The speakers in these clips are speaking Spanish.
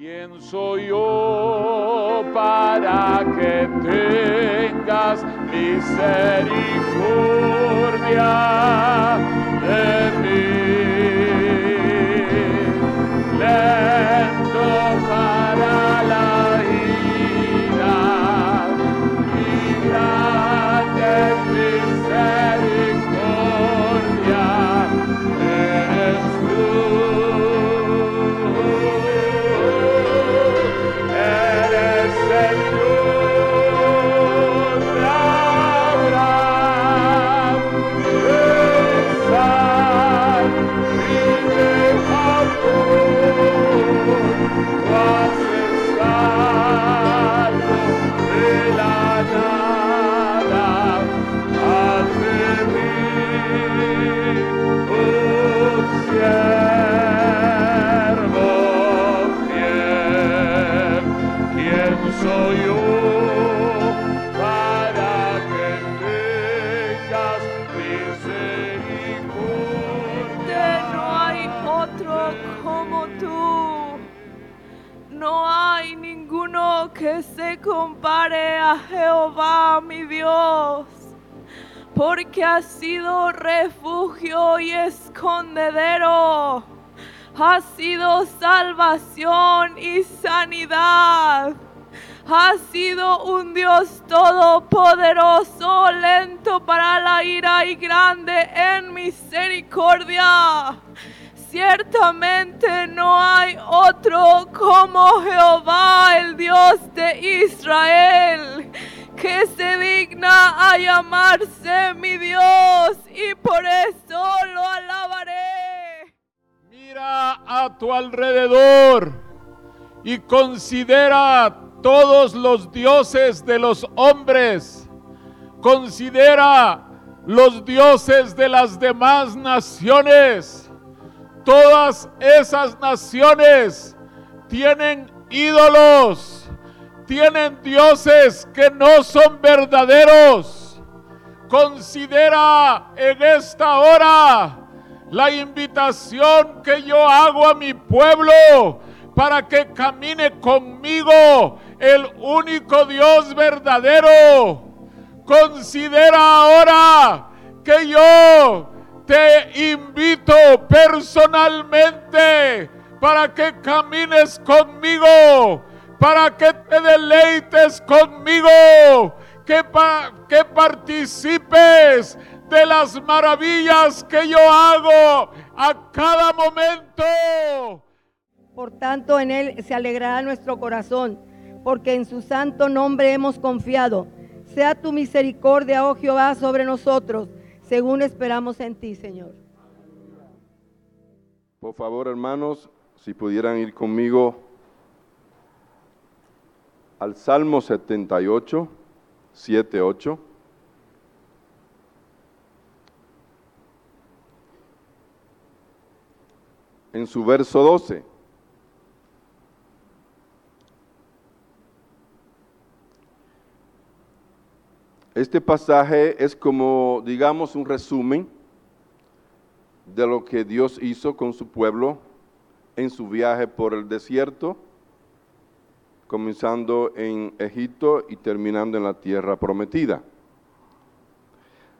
¿Quién soy yo para que tengas misericordia de mí? Porque ha sido refugio y escondedero. Ha sido salvación y sanidad. Ha sido un Dios todopoderoso, lento para la ira y grande en misericordia. Ciertamente no hay otro como Jehová, el Dios de Israel, que se digna a llamarse mi Dios y por eso lo alabaré. Mira a tu alrededor y considera todos los dioses de los hombres. Considera los dioses de las demás naciones. Todas esas naciones tienen ídolos, tienen dioses que no son verdaderos. Considera en esta hora la invitación que yo hago a mi pueblo para que camine conmigo el único Dios verdadero. Considera ahora que yo te invito personalmente para que camines conmigo, para que te deleites conmigo, que, pa- que participes de las maravillas que yo hago a cada momento. Por tanto, en Él se alegrará nuestro corazón, porque en su santo nombre hemos confiado. Sea tu misericordia, oh Jehová, sobre nosotros, según esperamos en ti, Señor. Por favor, hermanos, si pudieran ir conmigo al Salmo 78, 7, 8. En su verso 12. Este pasaje es como, digamos, un resumen de lo que Dios hizo con su pueblo en su viaje por el desierto, comenzando en Egipto y terminando en la tierra prometida.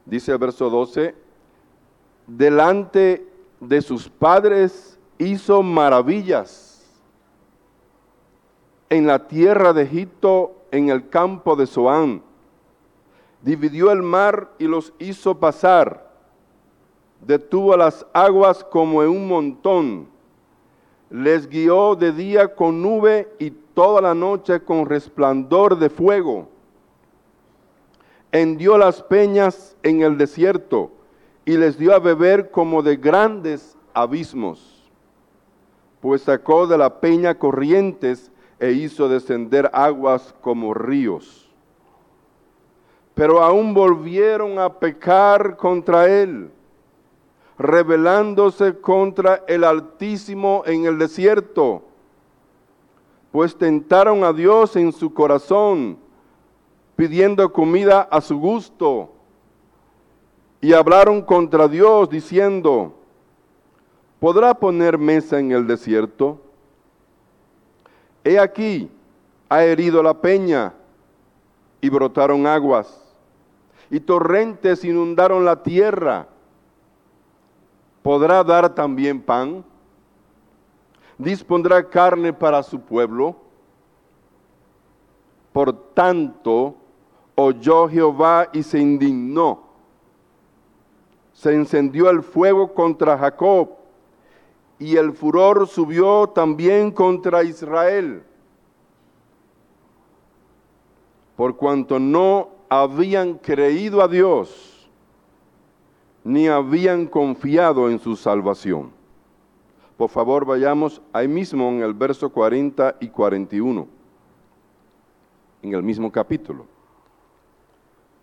Dice el verso 12, delante de sus padres hizo maravillas en la tierra de Egipto, en el campo de Zoán. Dividió el mar y los hizo pasar detuvo las aguas como en un montón, les guió de día con nube y toda la noche con resplandor de fuego. Hendió las peñas en el desierto y les dio a beber como de grandes abismos, pues sacó de la peña corrientes e hizo descender aguas como ríos. Pero aún volvieron a pecar contra él rebelándose contra el Altísimo en el desierto, pues tentaron a Dios en su corazón, pidiendo comida a su gusto, y hablaron contra Dios diciendo, ¿podrá poner mesa en el desierto? he aquí, ha herido la peña y brotaron aguas, y torrentes inundaron la tierra. ¿Podrá dar también pan? ¿Dispondrá carne para su pueblo? Por tanto, oyó Jehová y se indignó. Se encendió el fuego contra Jacob y el furor subió también contra Israel, por cuanto no habían creído a Dios, ni habían confiado en su salvación. Por favor, vayamos ahí mismo en el verso 40 y 41, en el mismo capítulo.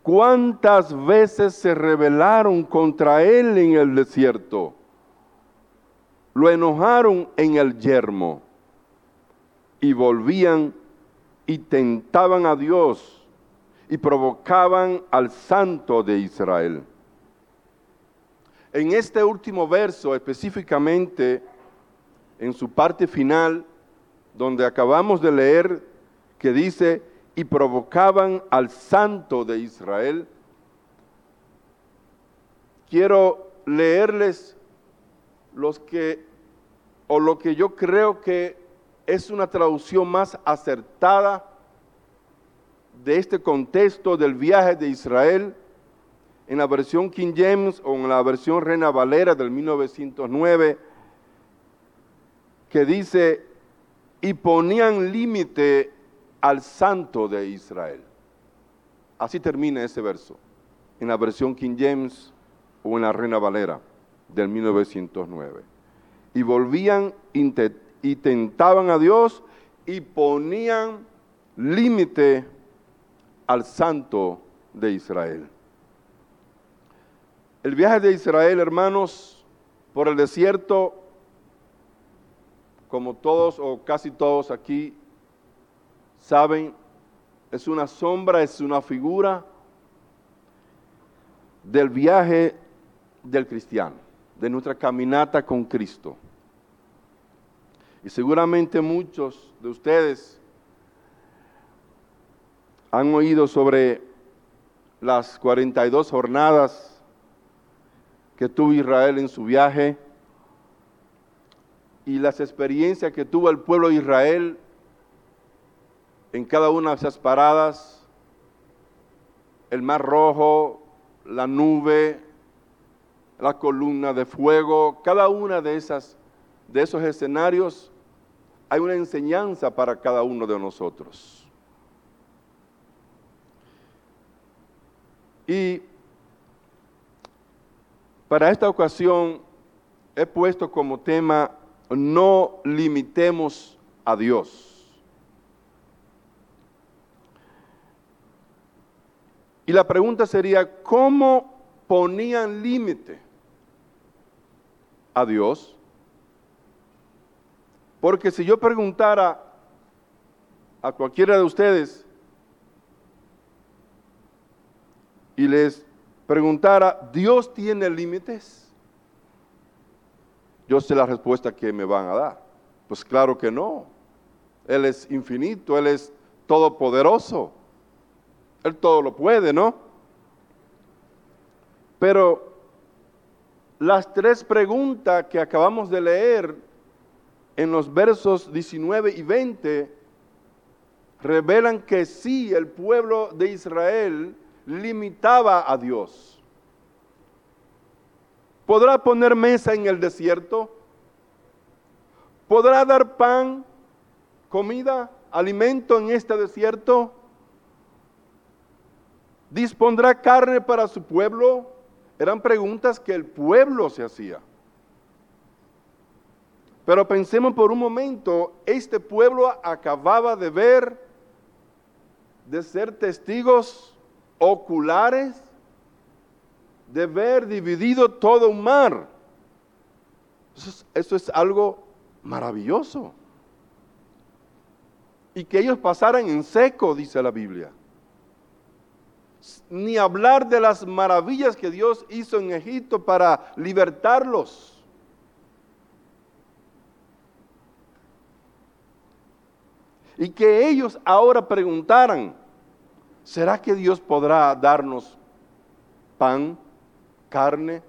¿Cuántas veces se rebelaron contra él en el desierto? lo enojaron en el yermo y volvían y tentaban a Dios y provocaban al santo de Israel. En este último verso, específicamente en su parte final, donde acabamos de leer que dice, y provocaban al santo de Israel, quiero leerles los que o lo que yo creo que es una traducción más acertada de este contexto del viaje de Israel en la versión King James o en la versión Reina Valera del 1909, que dice, y ponían límite al santo de Israel. Así termina ese verso, en la versión King James o en la Reina Valera del 1909 y volvían y tentaban a Dios y ponían límite al santo de Israel. El viaje de Israel, hermanos, por el desierto, como todos o casi todos aquí saben, es una sombra, es una figura del viaje del cristiano, de nuestra caminata con Cristo. Y seguramente muchos de ustedes han oído sobre las 42 jornadas que tuvo Israel en su viaje y las experiencias que tuvo el pueblo de Israel en cada una de esas paradas, el mar rojo, la nube, la columna de fuego, cada una de esas de esos escenarios hay una enseñanza para cada uno de nosotros. Y para esta ocasión he puesto como tema no limitemos a Dios. Y la pregunta sería, ¿cómo ponían límite a Dios? Porque si yo preguntara a cualquiera de ustedes y les preguntara, ¿Dios tiene límites? Yo sé la respuesta que me van a dar. Pues claro que no. Él es infinito, Él es todopoderoso. Él todo lo puede, ¿no? Pero las tres preguntas que acabamos de leer en los versos 19 y 20 revelan que sí, el pueblo de Israel limitaba a Dios. ¿Podrá poner mesa en el desierto? ¿Podrá dar pan, comida, alimento en este desierto? ¿Dispondrá carne para su pueblo? Eran preguntas que el pueblo se hacía. Pero pensemos por un momento, este pueblo acababa de ver, de ser testigos oculares, de ver dividido todo un mar. Eso es, algo maravilloso. Y que ellos pasaran en seco, dice la Biblia. Ni hablar de las maravillas que Dios hizo en Egipto para libertarlos. Y que ellos ahora preguntaran, ¿será que Dios podrá darnos pan, carne?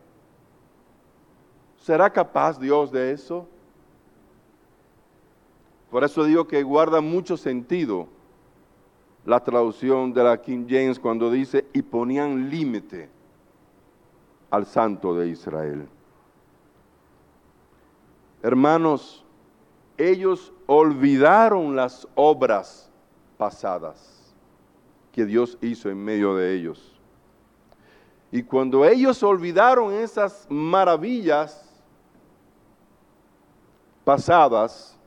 ¿Será capaz Dios de eso? Por eso digo que guarda mucho sentido la traducción de la King James cuando dice, y ponían límite al santo de Israel. Hermanos, ellos olvidaron las obras pasadas que Dios hizo en medio de ellos. Y cuando ellos olvidaron esas maravillas pasadas,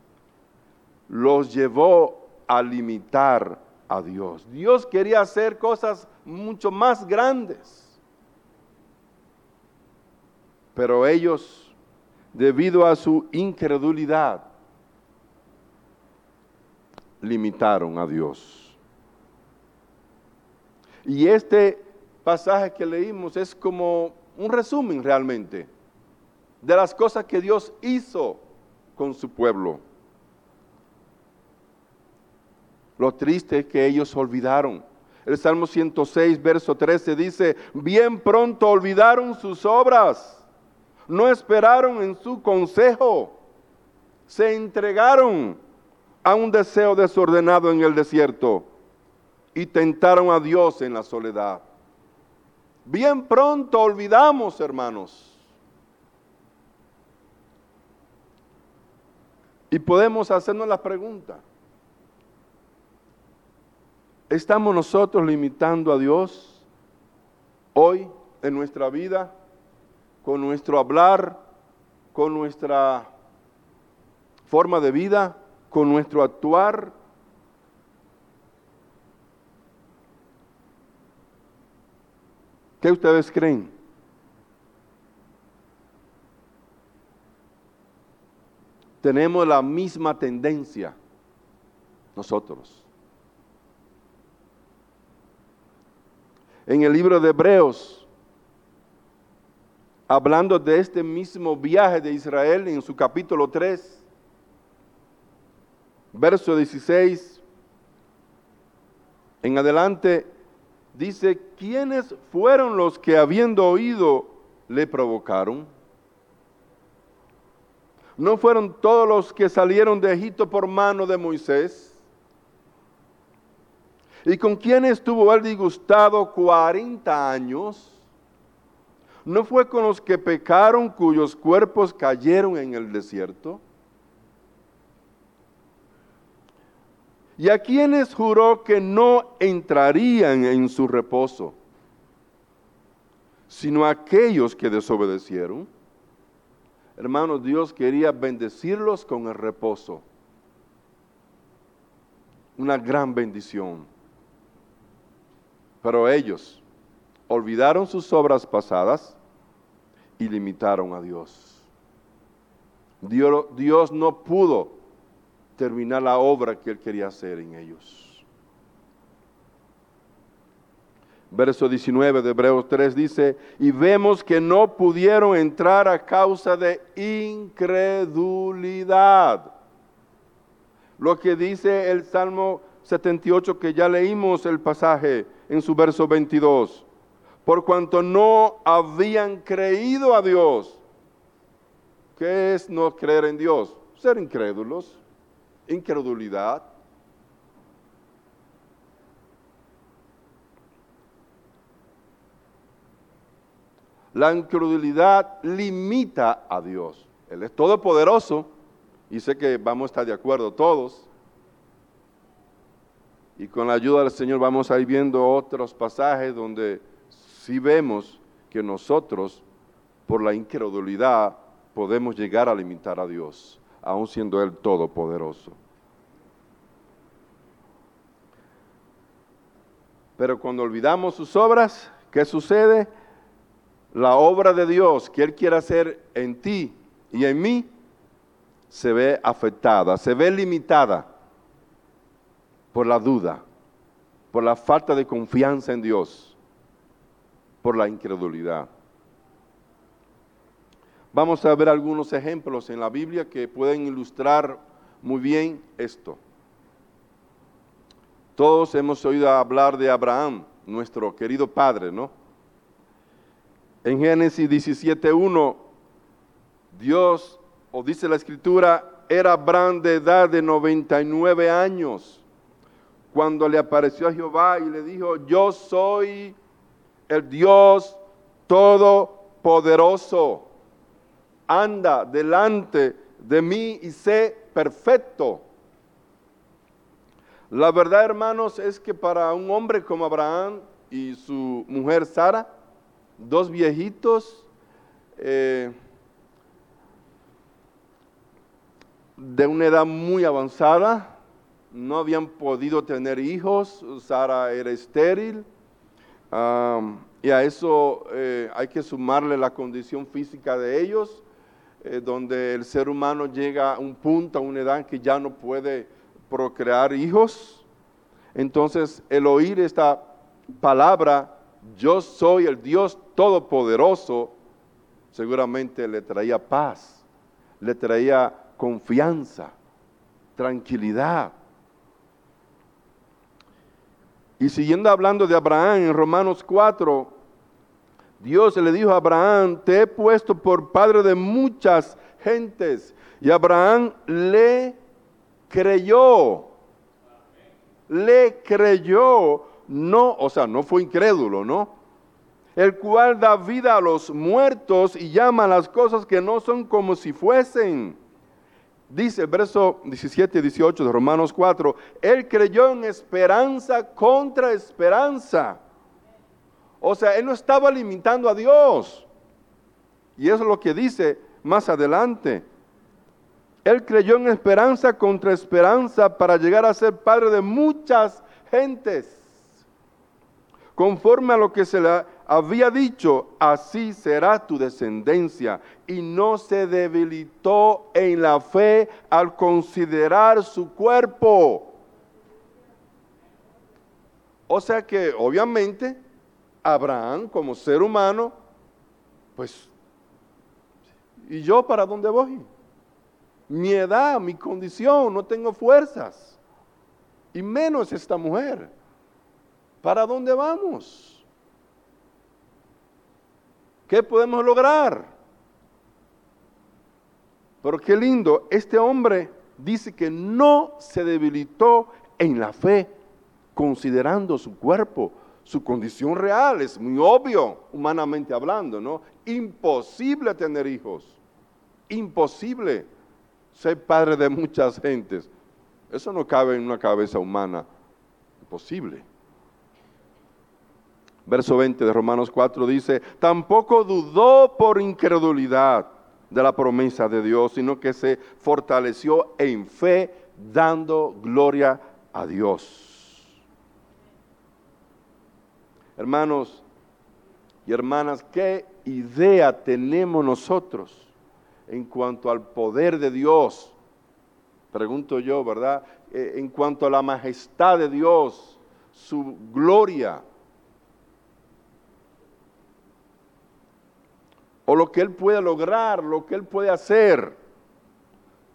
los llevó a limitar a Dios. Dios quería hacer cosas mucho más grandes. Pero ellos, debido a su incredulidad, limitaron a Dios. Y este pasaje que leímos es como un resumen realmente de las cosas que Dios hizo con su pueblo. Lo triste es que ellos olvidaron. El Salmo 106, verso 13 dice, bien pronto olvidaron sus obras no esperaron en su consejo, se entregaron a un deseo desordenado en el desierto y tentaron a Dios en la soledad. Bien pronto olvidamos, hermanos. Y podemos hacernos la pregunta, ¿estamos nosotros limitando a Dios hoy en nuestra vida? con nuestro hablar, con nuestra forma de vida, con nuestro actuar. ¿Qué ustedes creen? Tenemos la misma tendencia nosotros. En el libro de Hebreos, hablando de este mismo viaje de Israel en su capítulo 3, verso 16 en adelante, dice, ¿quiénes fueron los que habiendo oído le provocaron? ¿No fueron todos los que salieron de Egipto por mano de Moisés? ¿Y con quién estuvo él disgustado 40 años? ¿No fue con los que pecaron cuyos cuerpos cayeron en el desierto? ¿Y a quienes juró que no entrarían en su reposo? Sino a aquellos que desobedecieron. Hermanos, Dios quería bendecirlos con el reposo. Una gran bendición. Pero ellos olvidaron sus obras pasadas y limitaron a Dios. Dios, Dios no pudo terminar la obra que Él quería hacer en ellos. Verso 19 de Hebreos 3 dice, y vemos que no pudieron entrar a causa de incredulidad. Lo que dice el Salmo 78 que ya leímos el pasaje en su verso 22 por cuanto no habían creído a Dios. ¿Qué es no creer en Dios? Ser incrédulos, incredulidad. La incredulidad limita a Dios. Él es todopoderoso y sé que vamos a estar de acuerdo todos. Y con la ayuda del Señor vamos a ir viendo otros pasajes donde si vemos que nosotros, por la incredulidad, podemos llegar a limitar a Dios, aun siendo Él todopoderoso. Pero cuando olvidamos sus obras, ¿qué sucede? La obra de Dios que Él quiere hacer en ti y en mí se ve afectada, se ve limitada por la duda, por la falta de confianza en Dios por la incredulidad. Vamos a ver algunos ejemplos en la Biblia que pueden ilustrar muy bien esto. Todos hemos oído hablar de Abraham, nuestro querido padre, ¿no? En Génesis 17.1, Dios, o dice la escritura, era Abraham de edad de 99 años, cuando le apareció a Jehová y le dijo, yo soy el Dios todopoderoso, anda delante de mí y sé perfecto. La verdad, hermanos, es que para un hombre como Abraham y su mujer Sara, dos viejitos, eh, de una edad muy avanzada, no habían podido tener hijos, Sara era estéril, y a eso eh, hay que sumarle la condición física de ellos, eh, donde el ser humano llega a un punto, a una edad que ya no puede procrear hijos. Entonces, el oír esta palabra, yo soy el Dios Todopoderoso, seguramente le traía paz, le traía confianza, tranquilidad. Y siguiendo hablando de Abraham en Romanos 4, Dios le dijo a Abraham, te he puesto por padre de muchas gentes. Y Abraham le creyó. Le creyó, no, o sea, no fue incrédulo, ¿no? El cual da vida a los muertos y llama a las cosas que no son como si fuesen. Dice el verso 17 y 18 de Romanos 4, él creyó en esperanza contra esperanza. O sea, él no estaba limitando a Dios. Y eso es lo que dice más adelante. Él creyó en esperanza contra esperanza para llegar a ser padre de muchas gentes. Conforme a lo que se le había dicho, así será tu descendencia. Y no se debilitó en la fe al considerar su cuerpo. O sea que obviamente Abraham como ser humano, pues, ¿y yo para dónde voy? mi edad, mi condición, no tengo fuerzas. Y menos esta mujer. ¿Para dónde vamos? ¿Qué podemos lograr? Pero qué lindo, este hombre dice que no se debilitó en la fe, considerando su cuerpo, su condición real. Es muy obvio, humanamente hablando, ¿no? Imposible tener hijos. Imposible ser padre de muchas gentes. Eso no cabe en una cabeza humana. Imposible. Verso 20 de Romanos 4 dice, tampoco dudó por incredulidad de la promesa de Dios, sino que se fortaleció en fe, dando gloria a Dios. Hermanos y hermanas, ¿qué idea tenemos nosotros en cuanto al poder de Dios, pregunto yo, ¿verdad? Eh, en cuanto a la majestad de Dios, su gloria, o lo que Él puede lograr, lo que Él puede hacer.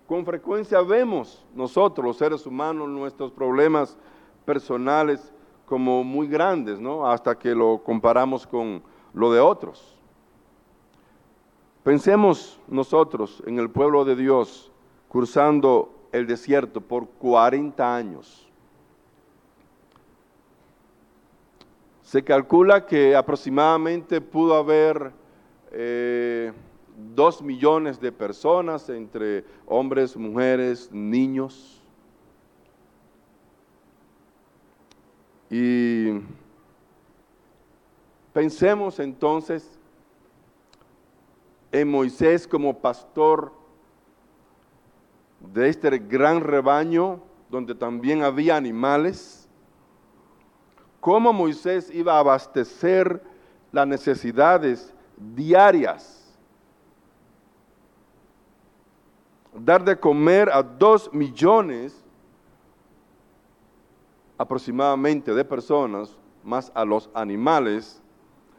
Con frecuencia vemos nosotros, los seres humanos, nuestros problemas personales como muy grandes, ¿no? Hasta que lo comparamos con lo de otros. Pensemos nosotros en el pueblo de Dios cruzando el desierto por 40 años. Se calcula que aproximadamente pudo haber eh, dos millones de personas entre hombres, mujeres, niños. Y pensemos entonces en Moisés como pastor de este gran rebaño donde también había animales, cómo Moisés iba a abastecer las necesidades diarias, dar de comer a dos millones aproximadamente de personas, más a los animales,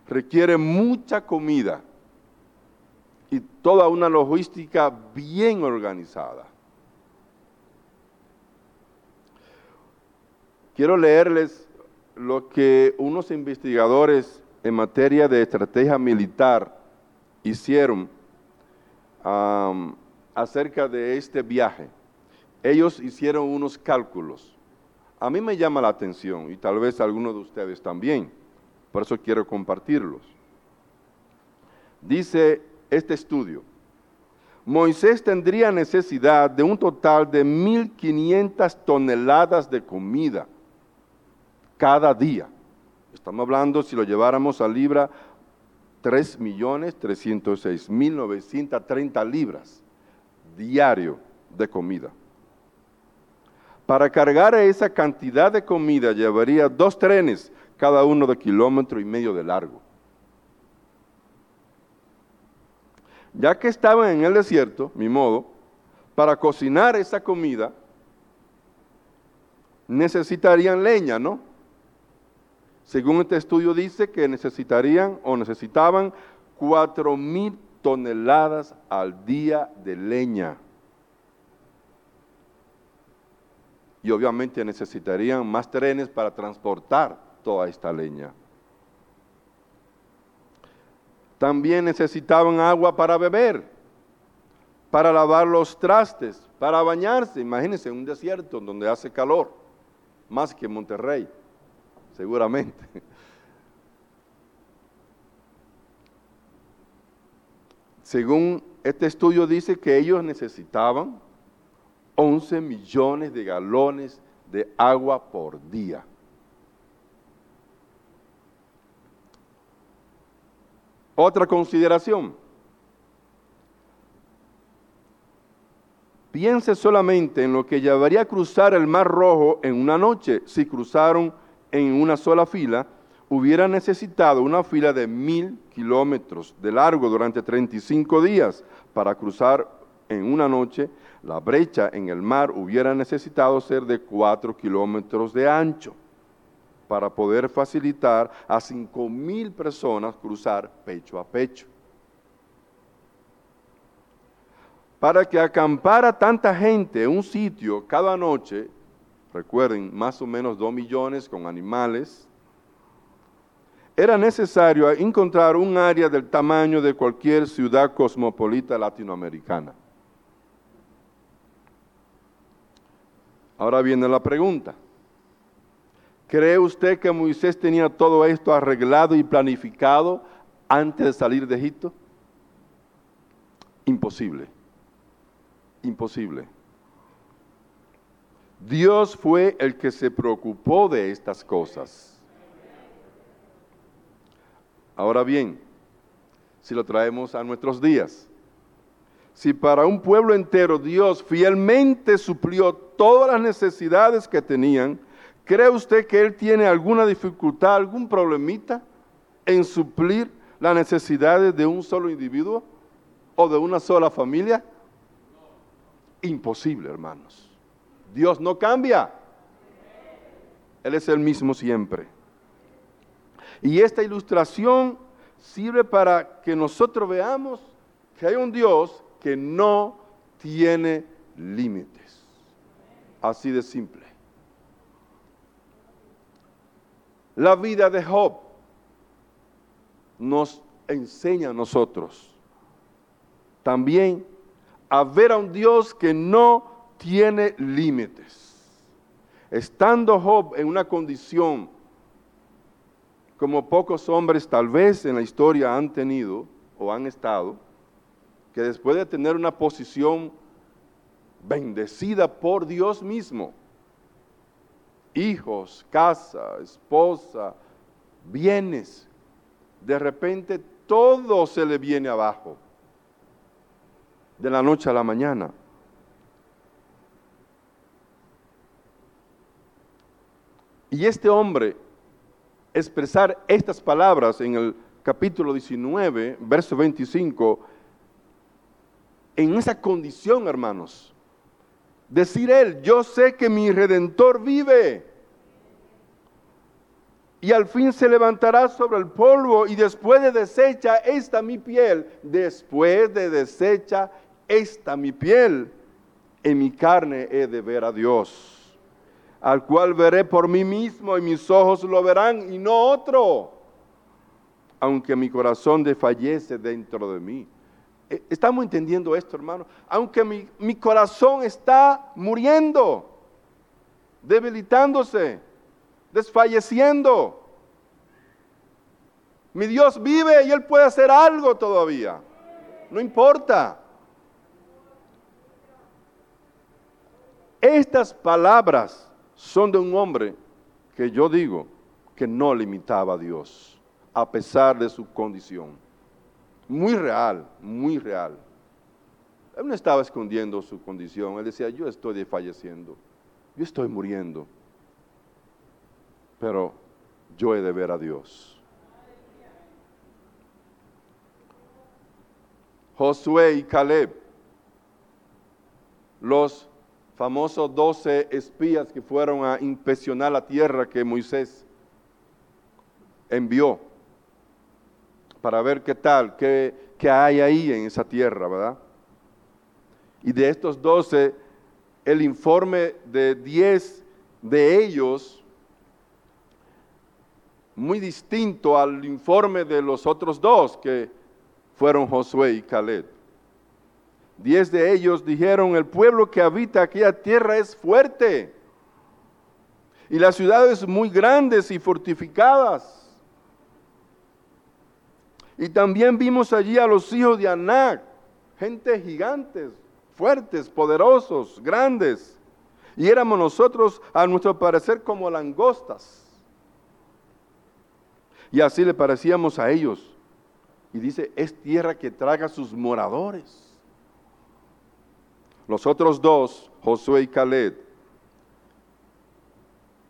requiere mucha comida y toda una logística bien organizada. Quiero leerles lo que unos investigadores en materia de estrategia militar hicieron acerca de este viaje. Ellos hicieron unos cálculos. A mí me llama la atención y tal vez a algunos de ustedes también. Por eso quiero compartirlos. Dice este estudio, Moisés tendría necesidad de un total de 1.500 toneladas de comida cada día. Estamos hablando, si lo lleváramos a libra, 3.306.930 libras diario de comida. Para cargar esa cantidad de comida llevaría dos trenes, cada uno de kilómetro y medio de largo. Ya que estaban en el desierto, mi modo, para cocinar esa comida, necesitarían leña, ¿no? Según este estudio dice que necesitarían o necesitaban cuatro mil toneladas al día de leña. Y obviamente necesitarían más trenes para transportar toda esta leña. También necesitaban agua para beber, para lavar los trastes, para bañarse. Imagínense un desierto donde hace calor, más que Monterrey seguramente. Según este estudio dice que ellos necesitaban 11 millones de galones de agua por día. Otra consideración. Piense solamente en lo que llevaría a cruzar el Mar Rojo en una noche si cruzaron en una sola fila, hubiera necesitado una fila de mil kilómetros de largo durante 35 días para cruzar en una noche. La brecha en el mar hubiera necesitado ser de cuatro kilómetros de ancho para poder facilitar a cinco mil personas cruzar pecho a pecho. Para que acampara tanta gente en un sitio cada noche recuerden, más o menos dos millones con animales, era necesario encontrar un área del tamaño de cualquier ciudad cosmopolita latinoamericana. Ahora viene la pregunta. ¿Cree usted que Moisés tenía todo esto arreglado y planificado antes de salir de Egipto? Imposible. Imposible. Dios fue el que se preocupó de estas cosas. Ahora bien, si lo traemos a nuestros días, si para un pueblo entero Dios fielmente suplió todas las necesidades que tenían, ¿cree usted que Él tiene alguna dificultad, algún problemita en suplir las necesidades de un solo individuo o de una sola familia? Imposible, hermanos. Dios no cambia. Él es el mismo siempre. Y esta ilustración sirve para que nosotros veamos que hay un Dios que no tiene límites. Así de simple. La vida de Job nos enseña a nosotros también a ver a un Dios que no tiene límites. Estando Job en una condición como pocos hombres tal vez en la historia han tenido o han estado, que después de tener una posición bendecida por Dios mismo, hijos, casa, esposa, bienes, de repente todo se le viene abajo, de la noche a la mañana. Y este hombre expresar estas palabras en el capítulo 19, verso 25, en esa condición, hermanos. Decir él, yo sé que mi redentor vive. Y al fin se levantará sobre el polvo y después de desecha esta mi piel, después de desecha esta mi piel, en mi carne he de ver a Dios. al cual veré por mí mismo y mis ojos lo verán y no otro, aunque mi corazón desfallece dentro de mí. E, ¿Estamos entendiendo esto, hermano? Aunque mi, mi corazón está muriendo, debilitándose, desfalleciendo. Mi Dios vive y Él puede hacer algo todavía. No importa. Estas palabras son de un hombre que yo digo que no limitaba a Dios, a pesar de su condición. Muy real, muy real. Él no estaba escondiendo su condición, él decía, yo estoy falleciendo, yo estoy muriendo, pero yo he de ver a Dios. Josué y Caleb, los famosos doce espías que fueron a inspeccionar la tierra que Moisés envió para ver qué tal, qué, hay ahí en esa tierra, ¿verdad? Y de estos doce, el informe de diez de ellos, muy distinto al informe de los otros dos, que fueron Josué y Caleb. Diez de ellos dijeron, el pueblo que habita aquella tierra es fuerte y las ciudades muy grandes y fortificadas. Y también vimos allí a los hijos de Anac, gente gigantes, fuertes, poderosos, grandes. Y éramos nosotros, a nuestro parecer, como langostas. Y así le parecíamos a ellos. Y dice, es tierra que traga sus moradores. Los otros dos, Josué y Caleb,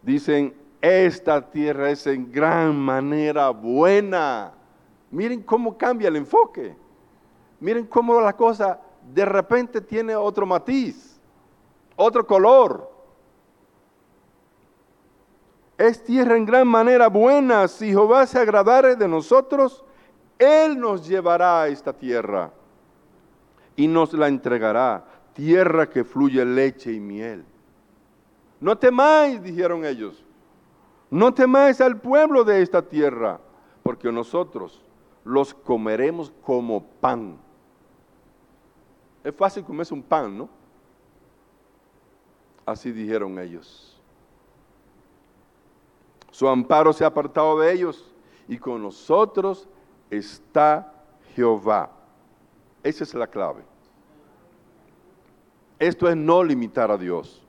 dicen, esta tierra es en gran manera buena. Miren cómo cambia el enfoque. Miren cómo la cosa de repente tiene otro matiz, otro color. Es tierra en gran manera buena. Si Jehová se agradare de nosotros, Él nos llevará a esta tierra y nos la entregará tierra que fluye leche y miel. No temáis, dijeron ellos, no temáis al pueblo de esta tierra, porque nosotros los comeremos como pan. Es fácil comerse un pan, ¿no? Así dijeron ellos. Su amparo se ha apartado de ellos y con nosotros está Jehová. Esa es la clave. Esto es no limitar a Dios.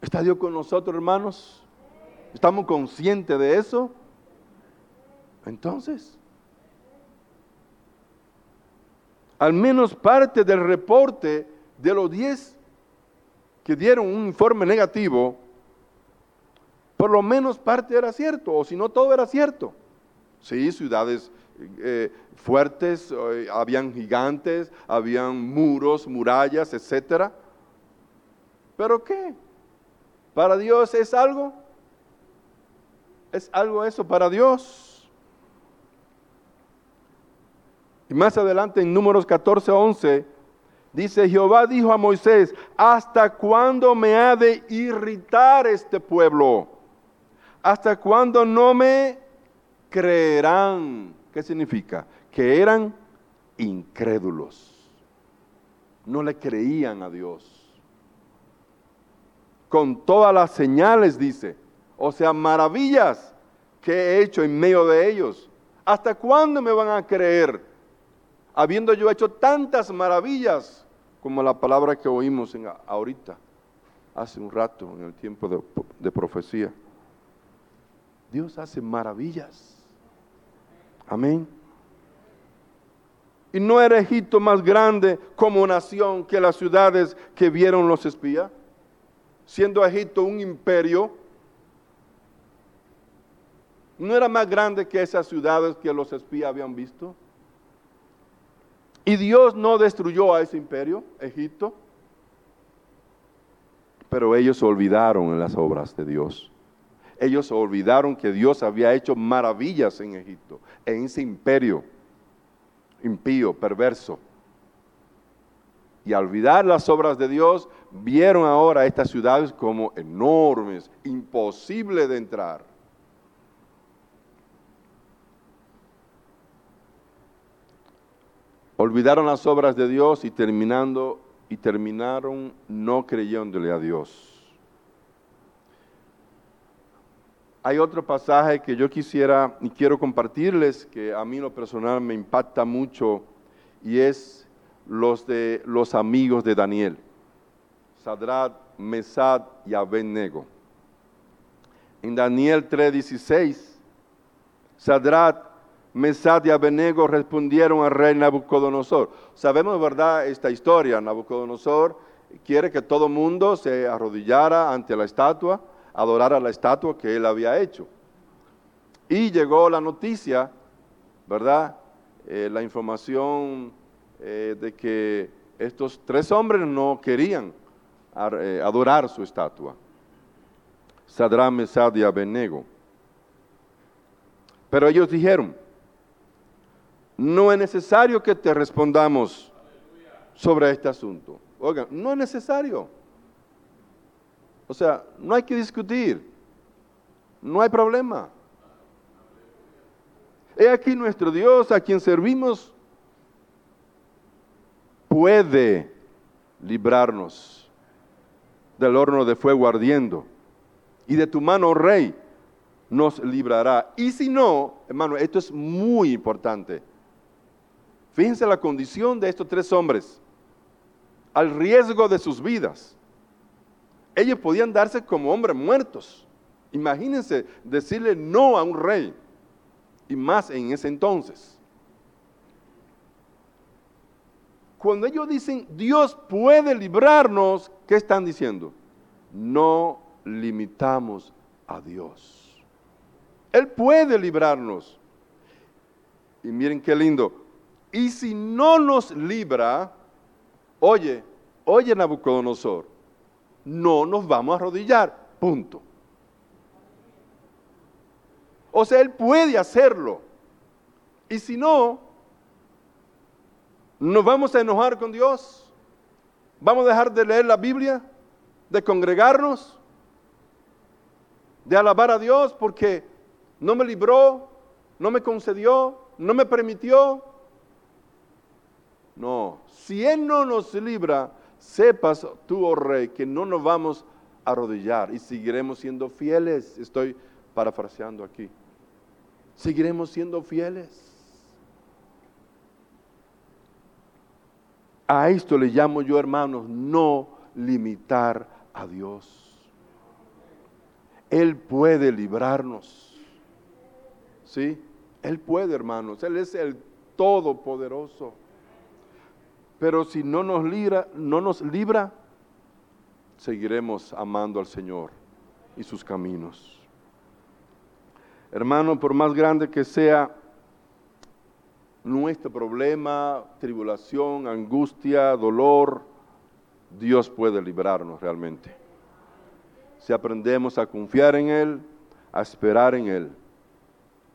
¿Está Dios con nosotros, hermanos? ¿Estamos conscientes de eso? Entonces, al menos parte del reporte de los 10 que dieron un informe negativo, por lo menos parte era cierto, o si no todo era cierto. Sí, ciudades eh, fuertes, eh, habían gigantes, habían muros, murallas, etc. ¿Pero qué? ¿Para Dios es algo? ¿Es algo eso para Dios? Y más adelante en números 14, 11, dice, Jehová dijo a Moisés, ¿hasta cuándo me ha de irritar este pueblo? ¿Hasta cuándo no me creerán? ¿Qué significa? Que eran incrédulos. No le creían a Dios. Con todas las señales, dice. O sea, maravillas que he hecho en medio de ellos. ¿Hasta cuándo me van a creer? Habiendo yo hecho tantas maravillas como la palabra que oímos en, ahorita, hace un rato, en el tiempo de, de profecía. Dios hace maravillas. Amén. ¿Y no era Egipto más grande como nación que las ciudades que vieron los espías? Siendo Egipto un imperio, ¿no era más grande que esas ciudades que los espías habían visto? ¿Y Dios no destruyó a ese imperio, Egipto? Pero ellos olvidaron en las obras de Dios ellos olvidaron que Dios había hecho maravillas en Egipto, en ese imperio impío, perverso. Y al olvidar las obras de Dios, vieron ahora estas ciudades como enormes, imposible de entrar. Olvidaron las obras de Dios y terminando y terminaron no creyéndole a Dios. Hay otro pasaje que yo quisiera y quiero compartirles que a mí lo personal me impacta mucho y es los de los amigos de Daniel, Sadrat, Mesad y Abednego. En Daniel 3:16, Sadrat, Mesad y Abednego respondieron al rey Nabucodonosor. Sabemos, ¿verdad?, esta historia. Nabucodonosor quiere que todo mundo se arrodillara ante la estatua, adorara la estatua que él había hecho. Y llegó la noticia, ¿verdad? Eh, la información eh, de que estos tres hombres no querían eh, adorar su estatua. Sadrán, Mesad y Abednego. Pero ellos dijeron, no es necesario que te respondamos sobre este asunto. Oigan, no es necesario. O sea, no hay que discutir. No hay problema. He aquí nuestro Dios a quien servimos puede librarnos del horno de fuego ardiendo. Y de tu mano, rey, nos librará. Y si no, hermano, esto es muy importante. Fíjense la condición de estos tres hombres, al riesgo de sus vidas. Ellos podían darse como hombres muertos. Imagínense decirle no a un rey, y más en ese entonces. Cuando ellos dicen Dios puede librarnos, ¿qué están diciendo? No limitamos a Dios. Él puede librarnos. Y miren qué lindo. Y si no nos libra, oye, oye Nabucodonosor, no nos vamos a arrodillar. Punto. O sea, Él puede hacerlo. Y si no, ¿Nos vamos a enojar con Dios? ¿Vamos a dejar de leer la Biblia? ¿De congregarnos? ¿De alabar a Dios porque no me libró? ¿No me concedió? ¿No me permitió? No, si Él no nos libra, sepas tú, oh rey, que no nos vamos a arrodillar y seguiremos siendo fieles. Estoy parafraseando aquí. Seguiremos siendo fieles. A esto le llamo yo, hermanos, no limitar a Dios. Él puede librarnos. ¿Sí? Él puede, hermanos. Él es el todopoderoso. Pero si no nos libra, no nos libra, seguiremos amando al Señor y sus caminos. Hermano, por más grande que sea nuestro problema, tribulación, angustia, dolor, Dios puede librarnos realmente. Si aprendemos a confiar en Él, a esperar en Él,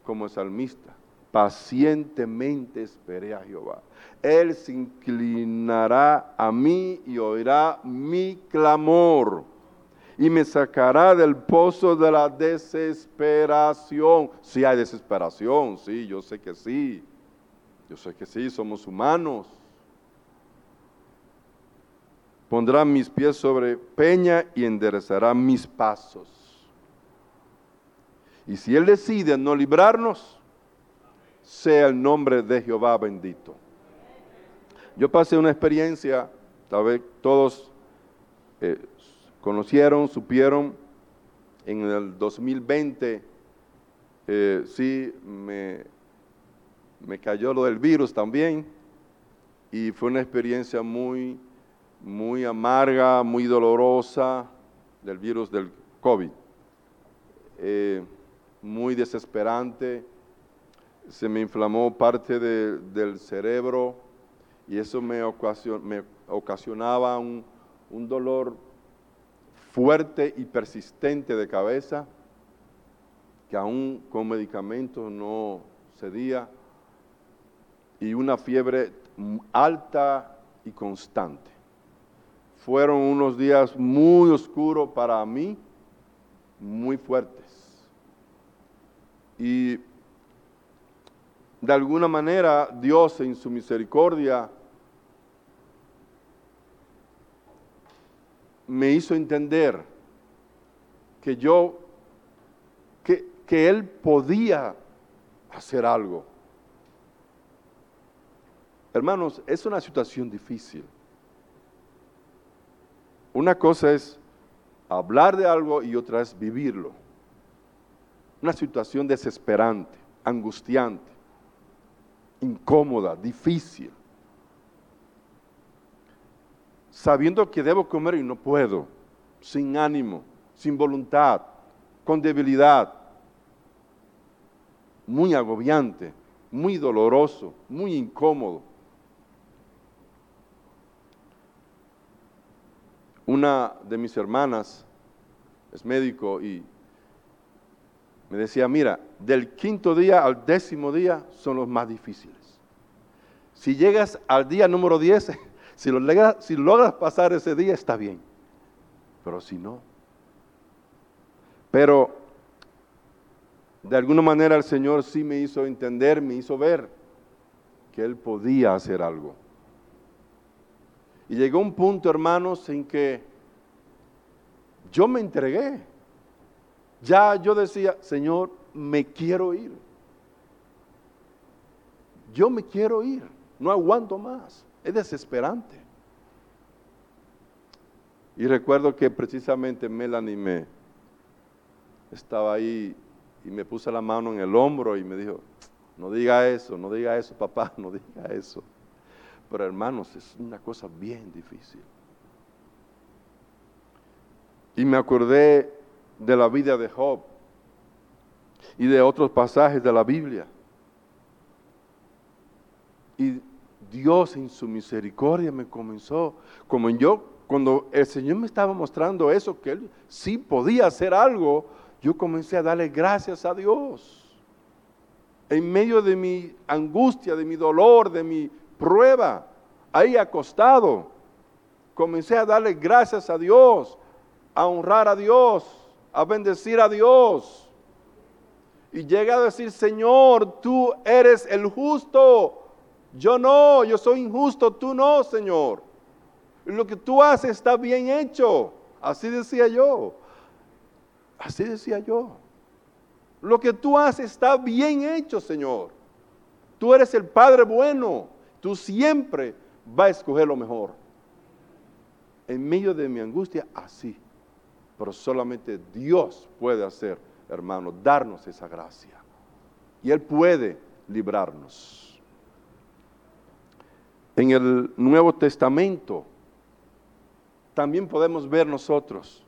como salmista, pacientemente esperé a Jehová. Él se inclinará a mí y oirá mi clamor y me sacará del pozo de la desesperación. Si hay desesperación, sí, yo sé que sí. Yo sé que sí, somos humanos. Pondrá mis pies sobre peña y enderezará mis pasos. Y si Él decide no librarnos, sea el nombre de Jehová bendito. Yo pasé una experiencia, tal vez todos eh, conocieron, supieron, en el 2020, eh, sí, me me cayó lo del virus también y fue una experiencia muy, muy amarga, muy dolorosa del virus del COVID. Eh, muy desesperante, se me inflamó parte del cerebro y eso me, ocasionaba un, un dolor fuerte y persistente de cabeza que aún con medicamentos no cedía y una fiebre alta y constante. fueron unos días muy oscuros para mí, muy fuertes. Y de alguna manera Dios en su misericordia me hizo entender que yo, que, que Él podía hacer algo. Hermanos, es una situación difícil. Una cosa es hablar de algo y otra es vivirlo. Una situación desesperante, angustiante, incómoda, difícil. Sabiendo que debo comer y no puedo, sin ánimo, sin voluntad, con debilidad. Muy agobiante, muy doloroso, muy incómodo. Una de mis hermanas es médico y me decía, mira, del quinto día al décimo día son los más difíciles. Si llegas al día número 10, si, si logras pasar ese día, está bien. Pero si no. Pero de alguna manera el Señor sí me hizo entender, me hizo ver que Él podía hacer algo. Y llegó un punto, hermanos, en que yo me entregué. Ya yo decía, Señor, me quiero ir. Yo me quiero ir. No aguanto más. Es desesperante. Y recuerdo que precisamente Melanie me estaba ahí y me puso la mano en el hombro y me dijo, no diga eso, no diga eso, papá, no diga eso. Pero hermanos, es una cosa bien difícil. Y me acordé de la vida de Job y de otros pasajes de la Biblia. Y Dios en su misericordia me comenzó, como yo, cuando el Señor me estaba mostrando eso, que Él sí podía hacer algo, yo comencé a darle gracias a Dios. En medio de mi angustia, de mi dolor, de mi prueba, ahí acostado, comencé a darle gracias a Dios, a honrar a Dios, a bendecir a Dios. Y llega a decir, Señor, tú eres el justo. Yo no, yo soy injusto, tú no, Señor. Lo que tú haces está bien hecho. Así decía yo. Así decía yo. Lo que tú haces está bien hecho, Señor. Tú eres el Padre bueno. Tú siempre vas a escoger lo mejor. En medio de mi angustia, así. Pero solamente Dios puede hacer, hermano, darnos esa gracia. Y Él puede librarnos. En el Nuevo Testamento también podemos ver nosotros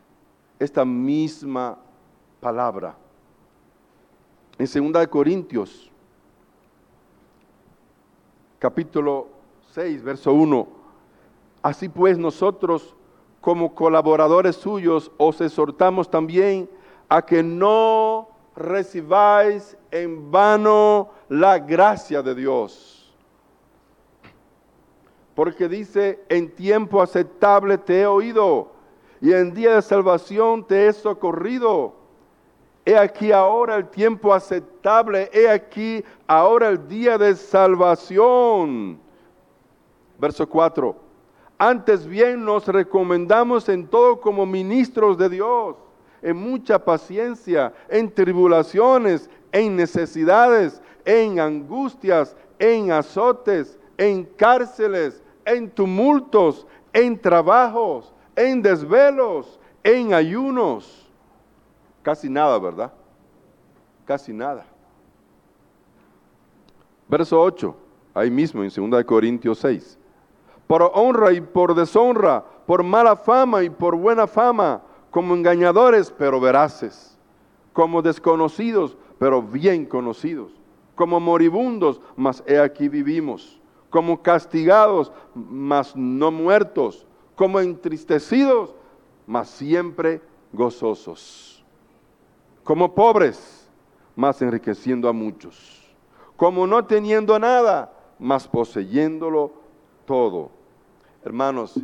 esta misma palabra. En 2 Corintios, capítulo 6, verso 1. Así pues nosotros como colaboradores suyos os exhortamos también a que no recibáis en vano la gracia de Dios. Porque dice, en tiempo aceptable te he oído y en día de salvación te he socorrido. He aquí ahora el tiempo aceptable, he aquí ahora el día de salvación. Verso 4. Antes bien nos recomendamos en todo como ministros de Dios, en mucha paciencia, en tribulaciones, en necesidades, en angustias, en azotes, en cárceles, en tumultos, en trabajos, en desvelos, en ayunos. Casi nada, ¿verdad? Casi nada. Verso 8, ahí mismo en 2 Corintios 6 por honra y por deshonra, por mala fama y por buena fama, como engañadores pero veraces, como desconocidos pero bien conocidos, como moribundos, mas he aquí vivimos, como castigados, mas no muertos, como entristecidos, mas siempre gozosos, como pobres, mas enriqueciendo a muchos, como no teniendo nada, mas poseyéndolo todo. Hermanos,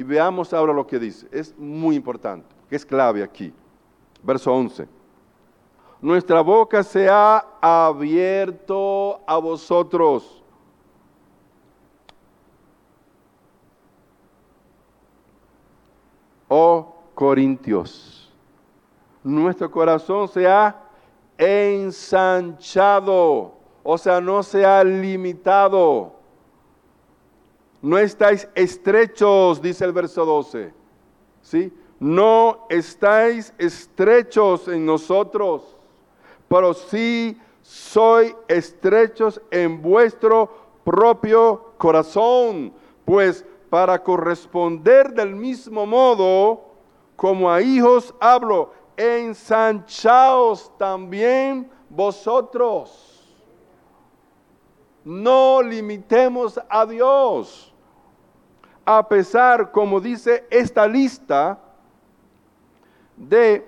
Y veamos ahora lo que dice. Es muy importante, que es clave aquí. Verso 11. Nuestra boca se ha abierto a vosotros. Oh Corintios, nuestro corazón se ha ensanchado, o sea, no se ha limitado. No estáis estrechos, dice el verso 12. ¿Sí? No estáis estrechos en nosotros, pero sí soy estrechos en vuestro propio corazón, pues para corresponder del mismo modo como a hijos hablo, ensanchaos también vosotros. No limitemos a Dios. A pesar, como dice esta lista, de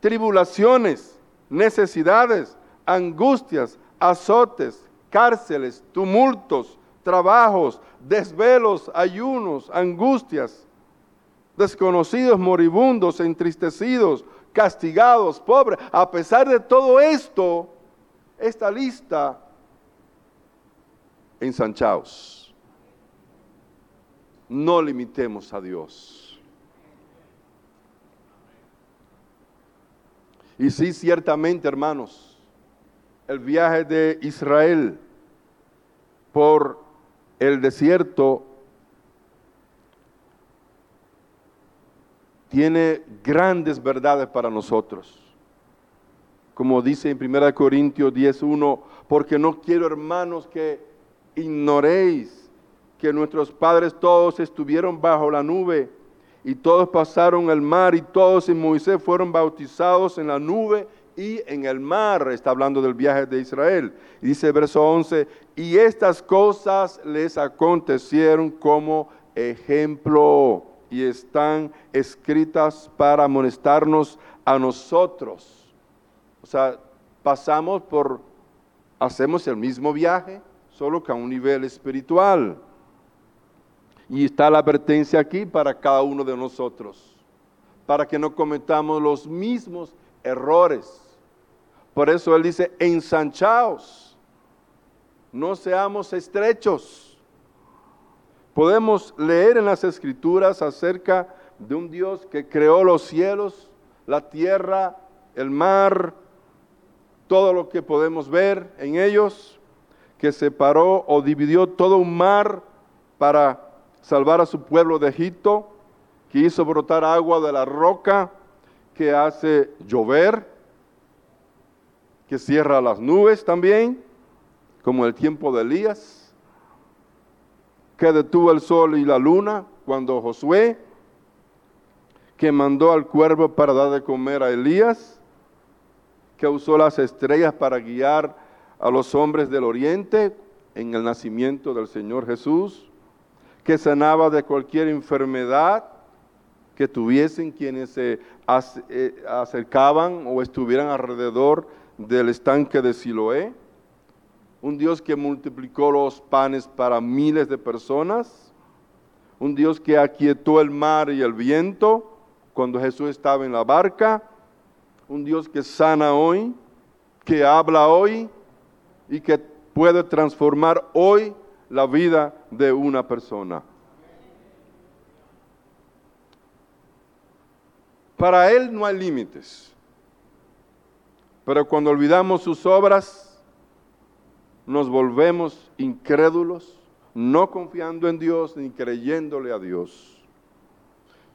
tribulaciones, necesidades, angustias, azotes, cárceles, tumultos, trabajos, desvelos, ayunos, angustias, desconocidos, moribundos, entristecidos, castigados, pobres. A pesar de todo esto, esta lista, ensanchaos. No limitemos a Dios. Y sí, ciertamente, hermanos, el viaje de Israel por el desierto tiene grandes verdades para nosotros. Como dice en 1 Corintios 10.1, porque no quiero hermanos que ignoréis que nuestros padres todos estuvieron bajo la nube y todos pasaron el mar y todos en Moisés fueron bautizados en la nube y en el mar. Está hablando del viaje de Israel. Dice verso 11, y estas cosas les acontecieron como ejemplo y están escritas para amonestarnos a nosotros. O sea, pasamos por, hacemos el mismo viaje, solo que a un nivel espiritual. Y está la advertencia aquí para cada uno de nosotros, para que no cometamos los mismos errores. Por eso Él dice, ensanchaos, no seamos estrechos Podemos leer en las escrituras acerca de un Dios que creó los cielos, la tierra, el mar, todo lo que podemos ver en ellos, que separó o dividió todo un mar para salvar a su pueblo de Egipto, que hizo brotar agua de la roca, que hace llover, que cierra las nubes también, como el tiempo de Elías que detuvo el sol y la luna cuando Josué, que mandó al cuervo para dar de comer a Elías, que usó las estrellas para guiar a los hombres del oriente en el nacimiento del Señor Jesús, que sanaba de cualquier enfermedad que tuviesen quienes se eh, acercaban o estuvieran alrededor del estanque de Siloé. Un Dios que multiplicó los panes para miles de personas, un Dios que aquietó el mar y el viento cuando Jesús estaba en la barca, un Dios que sana hoy, que habla hoy y que puede transformar hoy la vida de una persona. Para Él no hay límites, pero cuando olvidamos sus obras, nos volvemos incrédulos, no confiando en Dios ni creyéndole a Dios.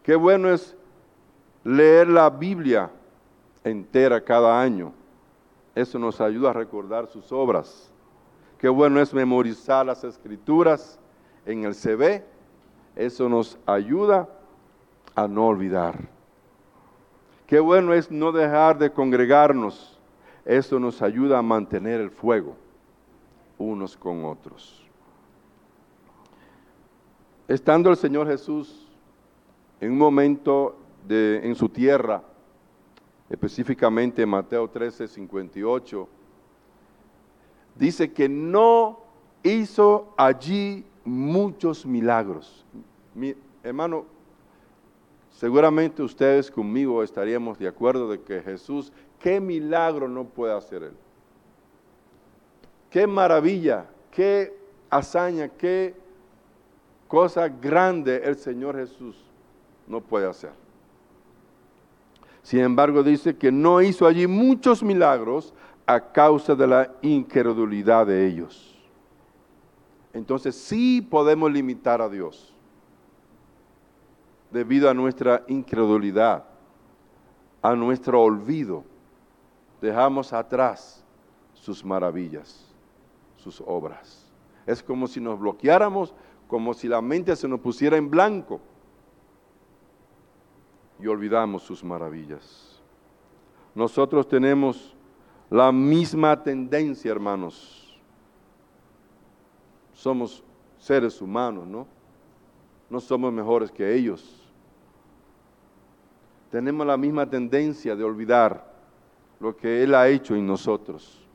Qué bueno es leer la Biblia entera cada año. Eso nos ayuda a recordar sus obras. Qué bueno es memorizar las escrituras en el CV. Eso nos ayuda a no olvidar. Qué bueno es no dejar de congregarnos. Eso nos ayuda a mantener el fuego unos con otros. Estando el Señor Jesús en un momento de, en su tierra, específicamente en Mateo 13, 58, dice que no hizo allí muchos milagros. Mi hermano, seguramente ustedes conmigo estaríamos de acuerdo de que Jesús, qué milagro no puede hacer Él. Qué maravilla, qué hazaña, qué cosa grande el Señor Jesús no puede hacer. Sin embargo, dice que no hizo allí muchos milagros a causa de la incredulidad de ellos. Entonces sí podemos limitar a Dios debido a nuestra incredulidad, a nuestro olvido. Dejamos atrás sus maravillas, sus obras. Es como si nos bloqueáramos, como si la mente se nos pusiera en blanco y olvidamos sus maravillas. Nosotros tenemos la misma tendencia, hermanos. Somos seres humanos, ¿no? No somos mejores que ellos. Tenemos la misma tendencia de olvidar lo que Él ha hecho en nosotros.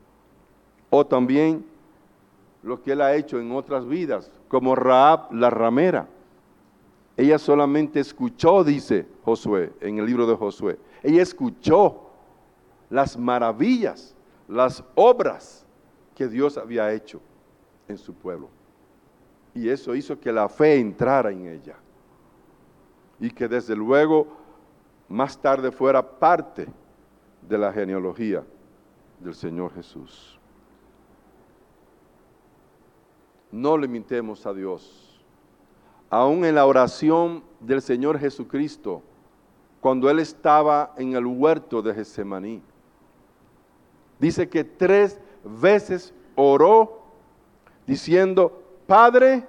O también lo que Él ha hecho en otras vidas, como Raab la ramera. Ella solamente escuchó, dice Josué, en el libro de Josué. Ella escuchó las maravillas, las obras que Dios había hecho en su pueblo. Y eso hizo que la fe entrara en ella. Y que desde luego más tarde fuera parte de la genealogía del Señor Jesús. No limitemos a Dios aún en la oración del Señor Jesucristo, cuando Él estaba en el huerto de Getsemaní. Dice que tres veces oró diciendo, Padre,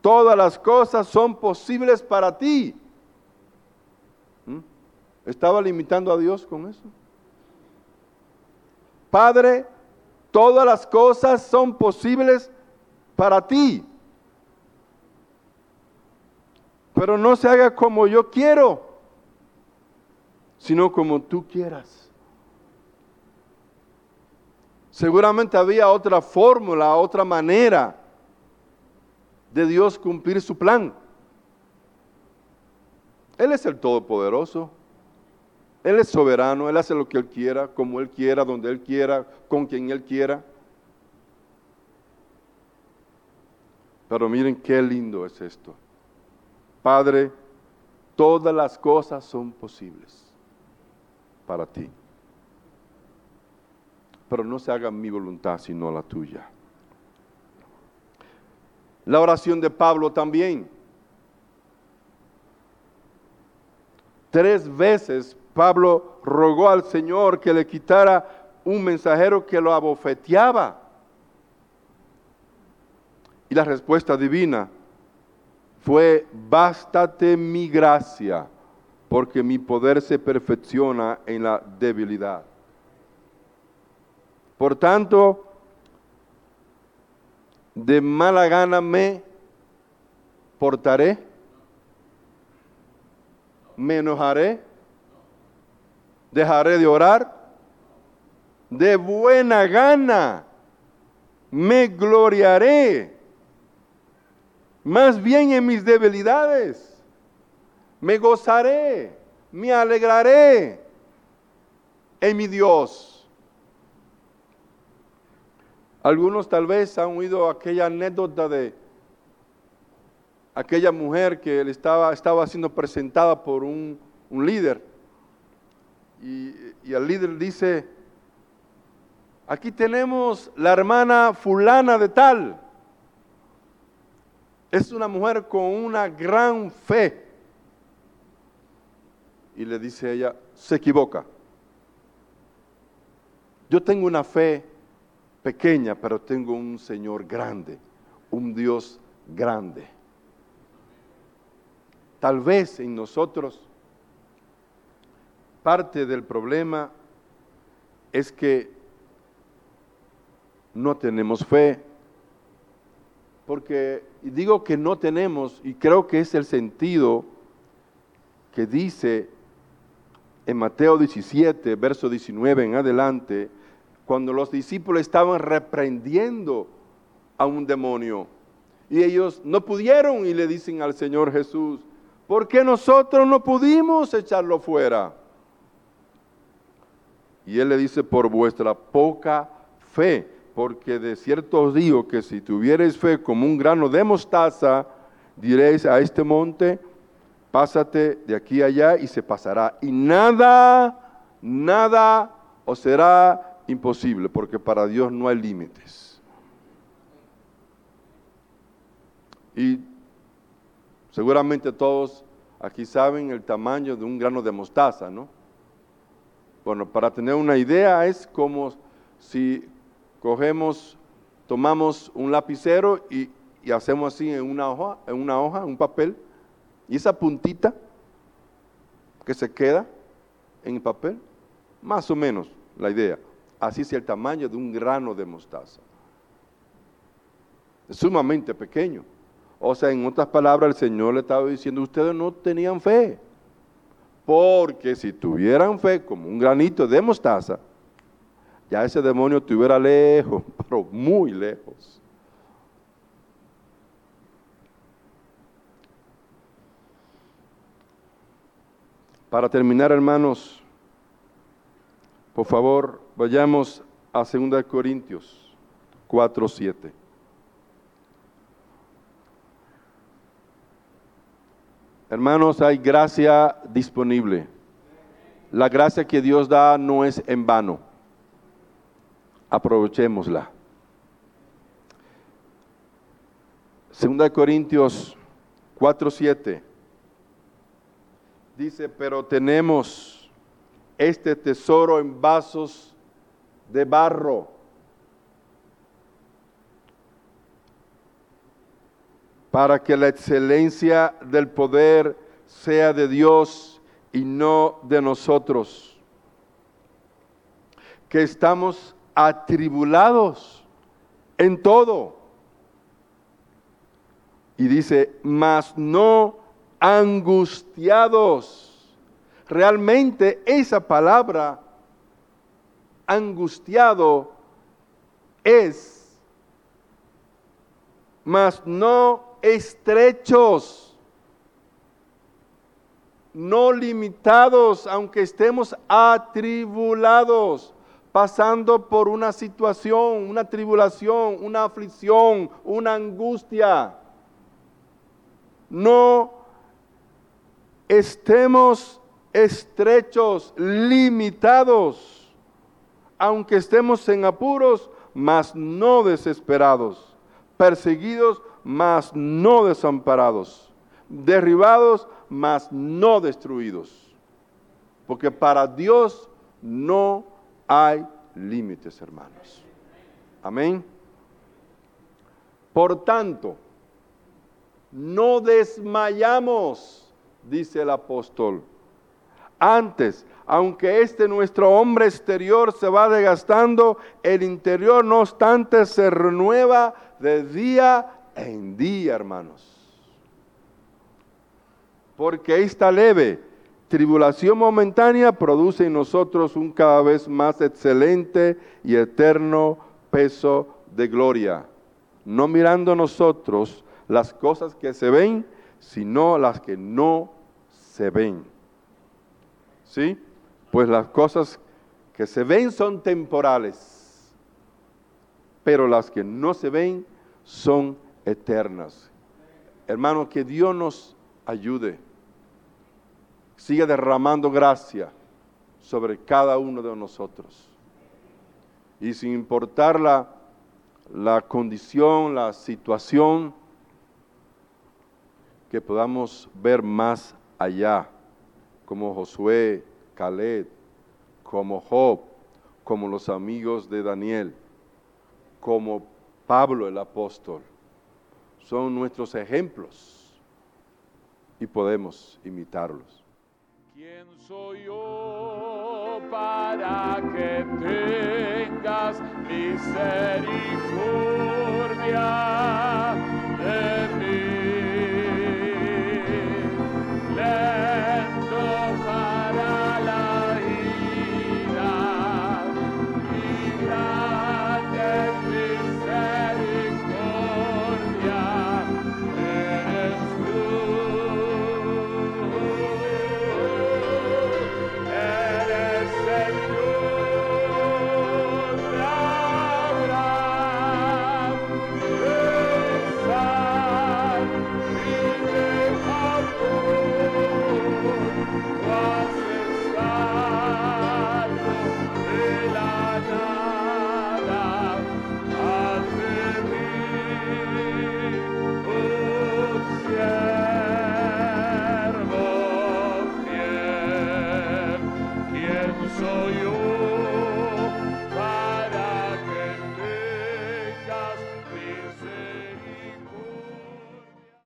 todas las cosas son posibles para ti. ¿Mm? ¿Estaba limitando a Dios con eso? Padre, todas las cosas son posibles para ti pero no se haga como yo quiero, sino como tú quieras. Seguramente había otra fórmula, otra manera de Dios cumplir su plan. Él es el Todopoderoso. Él es soberano, Él hace lo que Él quiera, como Él quiera, donde Él quiera, con quien Él quiera. Pero miren qué lindo es esto. Padre, todas las cosas son posibles para ti. Pero no se haga mi voluntad sino la tuya. La oración de Pablo también. Tres veces Pablo rogó al Señor que le quitara un mensajero que lo abofeteaba. Y la respuesta divina fue, bástate mi gracia, porque mi poder se perfecciona en la debilidad. Por tanto, de mala gana me portaré, me enojaré, dejaré de orar, de buena gana me gloriaré más bien en mis debilidades. Me gozaré, me alegraré en mi Dios. Algunos tal vez han oído aquella anécdota de aquella mujer que estaba, estaba siendo presentada por un, líder. Y, y el líder dice, aquí tenemos la hermana fulana de tal es una mujer con una gran fe. Y le dice ella, se equivoca. Yo tengo una fe pequeña, pero tengo un Señor grande, un Dios grande. Tal vez en nosotros parte del problema es que no tenemos fe, porque digo que no tenemos, y creo que es el sentido que dice en Mateo 17, verso 19 en adelante, cuando los discípulos estaban reprendiendo a un demonio. Y ellos no pudieron y le dicen al Señor Jesús, porque nosotros no pudimos echarlo fuera. Y él le dice, por vuestra poca fe, porque de cierto os digo que si tuvierais fe como un grano de mostaza, diréis a este monte, pásate de aquí a allá y se pasará. Y nada, nada os será imposible, porque para Dios no hay límites. Y seguramente todos aquí saben el tamaño de un grano de mostaza, ¿no? Bueno, para tener una idea es como si cogemos, tomamos un lapicero y, hacemos así en una hoja, en una hoja, un papel, y esa puntita que se queda en el papel, más o menos la idea, así es el tamaño de un grano de mostaza. Es sumamente pequeño. O sea, en otras palabras, el Señor le estaba diciendo, ustedes no tenían fe. Porque si tuvieran fe como un granito de mostaza, ya ese demonio estuviera lejos, pero muy lejos. Para terminar, hermanos, por favor, vayamos a 2 Corintios 4, 7. Hermanos, hay gracia disponible. La gracia que Dios da no es en vano. Aprovechémosla. Segunda Corintios 4:7 dice, pero tenemos este tesoro en vasos de barro para que la excelencia del poder sea de Dios y no de nosotros, que estamos atribulados en todo. Y dice, mas no angustiados. Realmente esa palabra angustiado es, mas no estrechos, no limitados, aunque estemos atribulados, pasando por una situación, una tribulación, una aflicción, una angustia. No estemos estrechos, limitados, aunque estemos en apuros, mas no desesperados, perseguidos, mas no desamparados, derribados, mas no destruidos. Porque para Dios no hay límites, hermanos. Amén. Por tanto, no desmayamos, dice el apóstol. Antes, aunque este nuestro hombre exterior se va desgastando, el interior no obstante se renueva de día en día, hermanos. Porque esta leve tribulación momentánea produce en nosotros un cada vez más excelente y eterno peso de gloria, no mirando nosotros las cosas que se ven, sino las que no se ven. ¿Sí? Pues las cosas que se ven son temporales, pero las que no se ven son eternas. Hermano, que Dios nos ayude. Siga derramando gracia sobre cada uno de nosotros. Y sin importar la, la condición, la situación, que podamos ver más allá, como Josué, Como Job, como los amigos de Daniel, como Pablo el apóstol son nuestros ejemplos y podemos imitarlos. ¿Quién soy yo para que tengas misericordia?